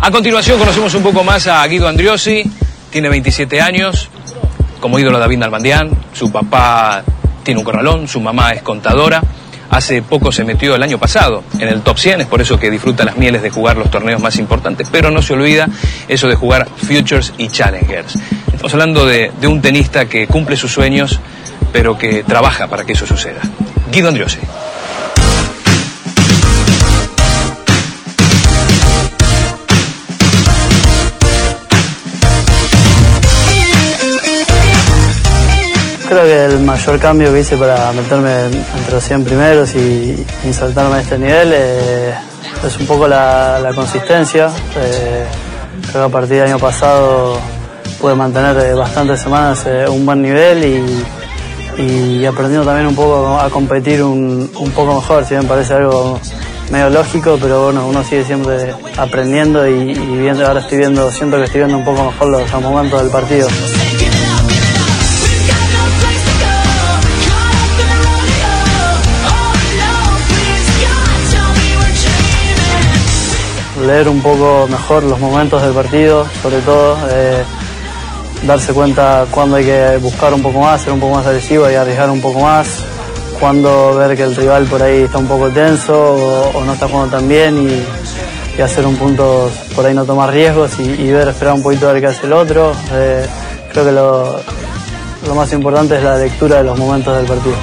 A continuación conocemos un poco más a Guido Andriosi, tiene 27 años, como ídolo David Nalbandián, su papá tiene un corralón, su mamá es contadora. Hace poco se metió el año pasado en el top 100, es por eso que disfruta las mieles de jugar los torneos más importantes, pero no se olvida eso de jugar Futures y Challengers. Estamos hablando de, un tenista que cumple sus sueños, pero que trabaja para que eso suceda. Guido Andriosi. Creo que el mayor cambio que hice para meterme entre los 100 primeros y insertarme a este nivel eh, es un poco la, consistencia. Eh, creo que a partir del año pasado pude mantener eh, bastantes semanas un buen nivel y, y aprendiendo también un poco a competir un, un poco mejor, si bien parece algo medio lógico, pero bueno, uno sigue siempre aprendiendo y, y viendo, ahora estoy viendo, siento que estoy viendo un poco mejor los momentos del partido. Leer un poco mejor los momentos del partido, sobre todo eh, darse cuenta cuando hay que buscar un poco más, ser un poco más agresivo y arriesgar un poco más, cuando ver que el rival por ahí está un poco tenso o, no está jugando tan bien y, hacer un punto, por ahí no tomar riesgos y, ver, esperar un poquito a ver qué hace el otro. Eh, creo que lo más importante es la lectura de los momentos del partido.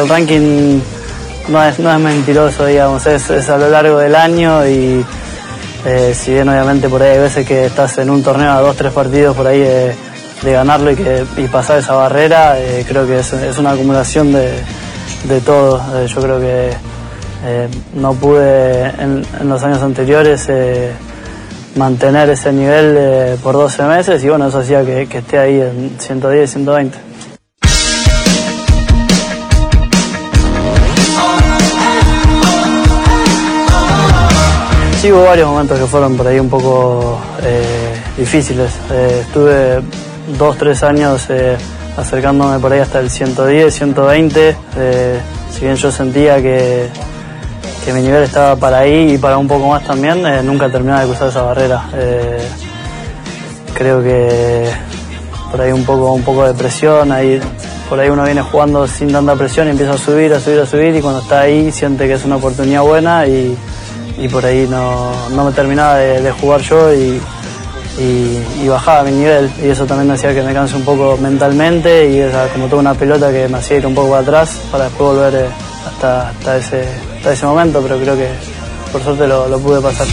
El ranking no es, no es mentiroso, digamos, es, es, a lo largo del año y eh, si bien obviamente por ahí hay veces que estás en un torneo a dos, tres partidos por ahí de, ganarlo y, que, y pasar esa barrera, eh, creo que es, es, una acumulación de, de todo. Eh, yo creo que no pude en, los años anteriores mantener ese nivel por 12 meses y bueno, eso hacía que esté ahí en 110, 120. Sí, hubo varios momentos que fueron por ahí un poco eh, difíciles. Eh, estuve dos, tres años eh, acercándome por ahí hasta el 110, 120. si bien yo sentía que, que, mi nivel estaba para ahí y para un poco más también, nunca terminaba de cruzar esa barrera. creo que por ahí un poco, un poco de presión, ahí, por ahí uno viene jugando sin tanta presión y empieza a subir, a subir, a subir y cuando está ahí siente que es una oportunidad buena y y por ahí no, no me terminaba de, jugar yo y, bajaba mi nivel y eso también me hacía que me canse un poco mentalmente y esa, como toda una pelota que me hacía ir un poco para atrás para después volver eh, hasta, hasta, ese, hasta ese momento, pero creo que por suerte lo, pude pasar.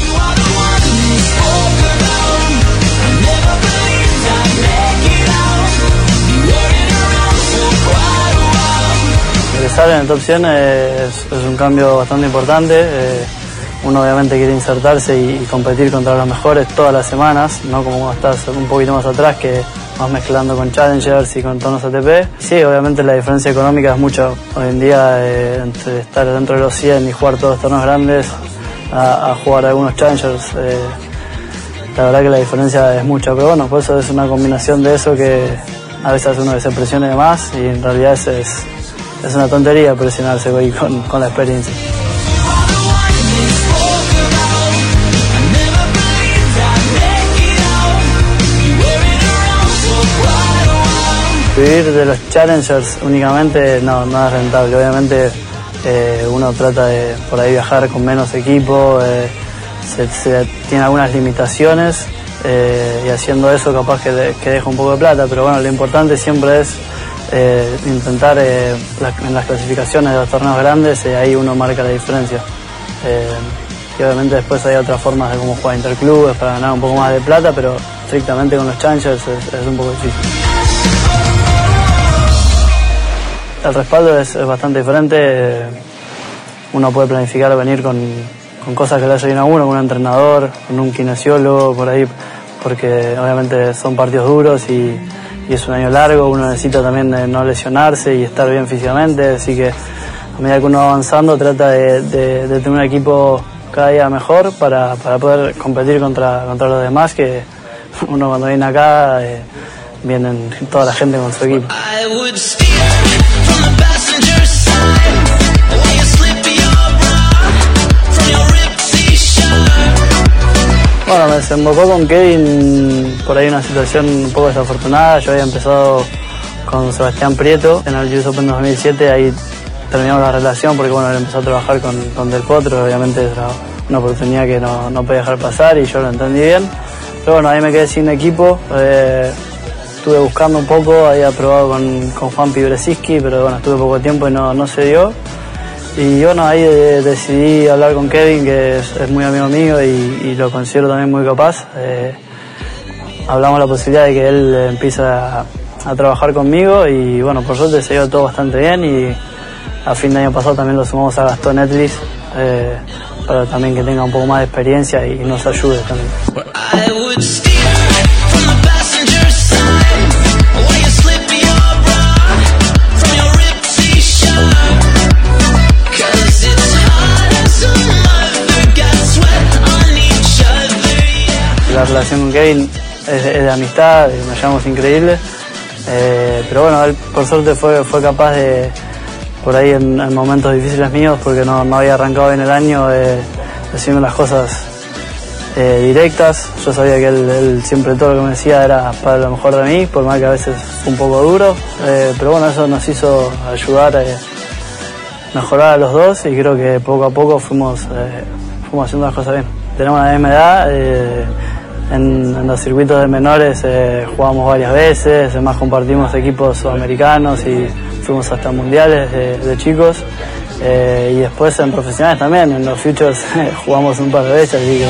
Ingresar en el top 100 es, es un cambio bastante importante. Eh, uno obviamente quiere insertarse y, competir contra los mejores todas las semanas, no como estás un poquito más atrás que vas mezclando con challengers y con tonos ATP. Sí, obviamente la diferencia económica es mucho. Hoy en día eh, entre estar dentro de los 100 y jugar todos los torneos grandes a, a jugar algunos challengers, eh, la verdad que la diferencia es mucha, pero bueno, por eso es una combinación de eso que a veces uno se presione de más y en realidad es, es, es una tontería presionarse con, con la experiencia. Vivir de los challengers únicamente no, no es rentable. Obviamente eh, uno trata de por ahí viajar con menos equipo, eh, se, tiene algunas limitaciones eh, y haciendo eso capaz que, de, que, deja un poco de plata, pero bueno, lo importante siempre es intentar en las clasificaciones de los torneos grandes, ahí uno marca la diferencia. y obviamente después hay otras formas de cómo jugar interclubes para ganar un poco más de plata, pero estrictamente con los challengers es un poco difícil el respaldo es, bastante diferente. Uno puede planificar venir con, con cosas que le haya bien a uno, con un entrenador, con un kinesiólogo, por ahí, porque obviamente son partidos duros y, y es un año largo, uno necesita también de no lesionarse y estar bien físicamente, así que a medida que uno va avanzando trata de, tener un equipo cada día mejor para, poder competir contra, contra los demás, que uno cuando viene acá eh, vienen toda la gente con su equipo. Bueno, me desembocó con Kevin por ahí una situación un poco desafortunada. Yo había empezado con Sebastián Prieto en el US Open 2007, ahí terminamos la relación porque bueno, él empezó a trabajar con, Del Potro, obviamente era una oportunidad que no, no, podía dejar pasar y yo lo entendí bien. Pero bueno, ahí me quedé sin equipo, eh, estuve buscando un poco, había probado con, con Juan Pibresinski, pero bueno, estuve poco tiempo y no, no se dio. Y bueno, ahí decidí hablar con Kevin, que es, muy amigo mío y, lo considero también muy capaz. Eh, hablamos la posibilidad de que él empiece a, trabajar conmigo y bueno, por suerte se dio todo bastante bien y a fin de año pasado también lo sumamos a Gastón Netflix eh, para también que tenga un poco más de experiencia y nos ayude también. Relación con Kevin es, de amistad, nos llevamos increíble. Eh, pero bueno, él por suerte fue, fue capaz de, por ahí en, momentos difíciles míos, porque no, había arrancado bien el año, de decirme las cosas eh, directas. Yo sabía que él, siempre todo lo que me decía era para lo mejor de mí, por más que a veces fue un poco duro. Eh, pero bueno, eso nos hizo ayudar a mejorar a los dos y creo que poco a poco fuimos, fuimos haciendo las cosas bien. Tenemos la misma edad en, los circuitos de menores eh, jugamos varias veces, además compartimos equipos sudamericanos y fuimos hasta mundiales de, chicos. Eh, y después en profesionales también, en los futures jugamos un par de veces, así que...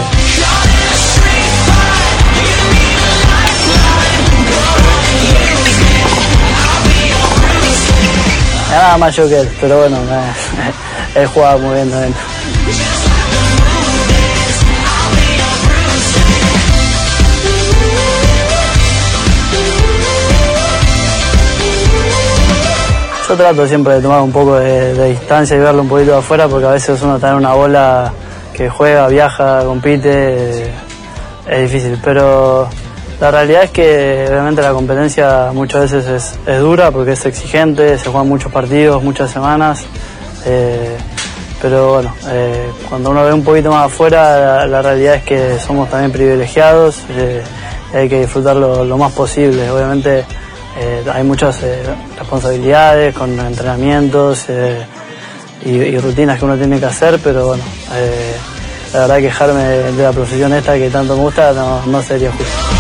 Nada más yo que él, pero bueno, él jugaba muy bien también. Yo trato siempre de tomar un poco de, distancia y verlo un poquito de afuera porque a veces uno está en una bola que juega, viaja, compite, es difícil. Pero la realidad es que obviamente la competencia muchas veces es, dura porque es exigente, se juegan muchos partidos, muchas semanas. Eh, pero bueno, eh, cuando uno ve un poquito más afuera, la, realidad es que somos también privilegiados eh, y hay que disfrutarlo lo más posible. Obviamente eh, hay muchas eh, responsabilidades con entrenamientos eh, y, rutinas que uno tiene que hacer, pero bueno, la verdad quejarme de, la profesión esta que tanto me gusta no, no sería justo.